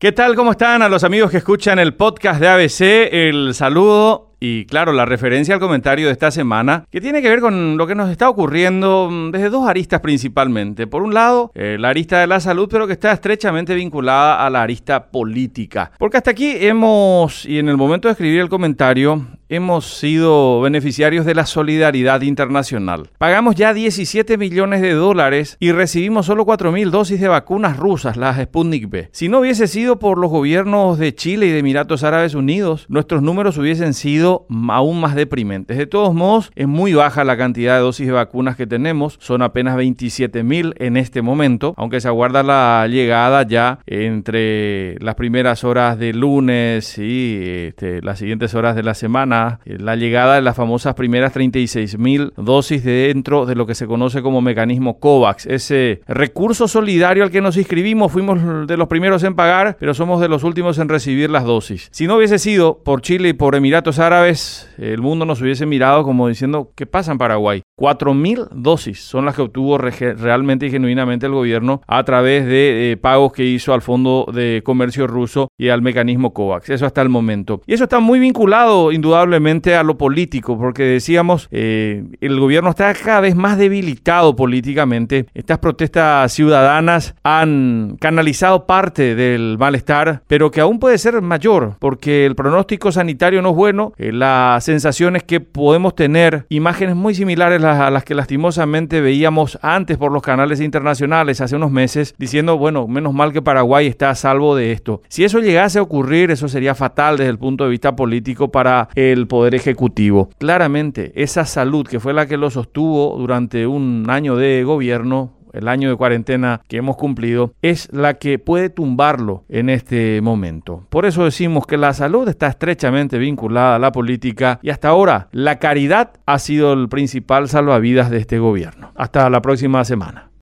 ¿Qué tal? ¿Cómo están? A los amigos que escuchan el podcast de ABC, el saludo y claro, la referencia al comentario de esta semana, que tiene que ver con lo que nos está ocurriendo mm, desde dos aristas principalmente. Por un lado, eh, la arista de la salud, pero que está estrechamente vinculada a la arista política. Porque hasta aquí hemos, y en el momento de escribir el comentario, hemos sido beneficiarios de la solidaridad internacional. Pagamos ya 17 millones de dólares y recibimos solo 4.000 dosis de vacunas rusas, las Sputnik B. Si no hubiese sido por los gobiernos de Chile y de Emiratos Árabes Unidos, nuestros números hubiesen sido aún más deprimentes. De todos modos, es muy baja la cantidad de dosis de vacunas que tenemos, son apenas 27.000 en este momento, aunque se aguarda la llegada ya entre las primeras horas de lunes y este, las siguientes horas de la semana eh, la llegada de las famosas primeras 36 mil dosis dentro de lo que se conoce como mecanismo COVAX. Ese recurso solidario al que nos inscribimos, fuimos de los primeros en pagar, pero somos de los últimos en recibir las dosis. Si no hubiese sido por Chile y por Emiratos Árabes, el mundo nos hubiese mirado como diciendo, ¿qué pasa en Paraguay? mil dosis son las que obtuvo realmente y genuinamente el gobierno a través de eh, pagos que hizo al Fondo de Comercio Ruso y al mecanismo COVAX. Eso hasta el momento. Y eso está muy vinculado, indudablemente, a lo político, porque decíamos, eh, el gobierno está cada vez más debilitado políticamente. Estas protestas ciudadanas han canalizado parte del malestar, pero que aún puede ser mayor, porque el pronóstico sanitario no es bueno. Eh, la sensación es que podemos tener imágenes muy similares a las que lastimosamente veíamos antes por los canales internacionales hace unos meses, diciendo, bueno, menos mal que Paraguay está a salvo de esto. Si eso llegase a ocurrir, eso sería fatal desde el punto de vista político para el el Poder Ejecutivo. Claramente, esa salud que fue la que lo sostuvo durante un año de gobierno, el año de cuarentena que hemos cumplido, es la que puede tumbarlo en este momento. Por eso decimos que la salud está estrechamente vinculada a la política y hasta ahora la caridad ha sido el principal salvavidas de este gobierno. Hasta la próxima semana.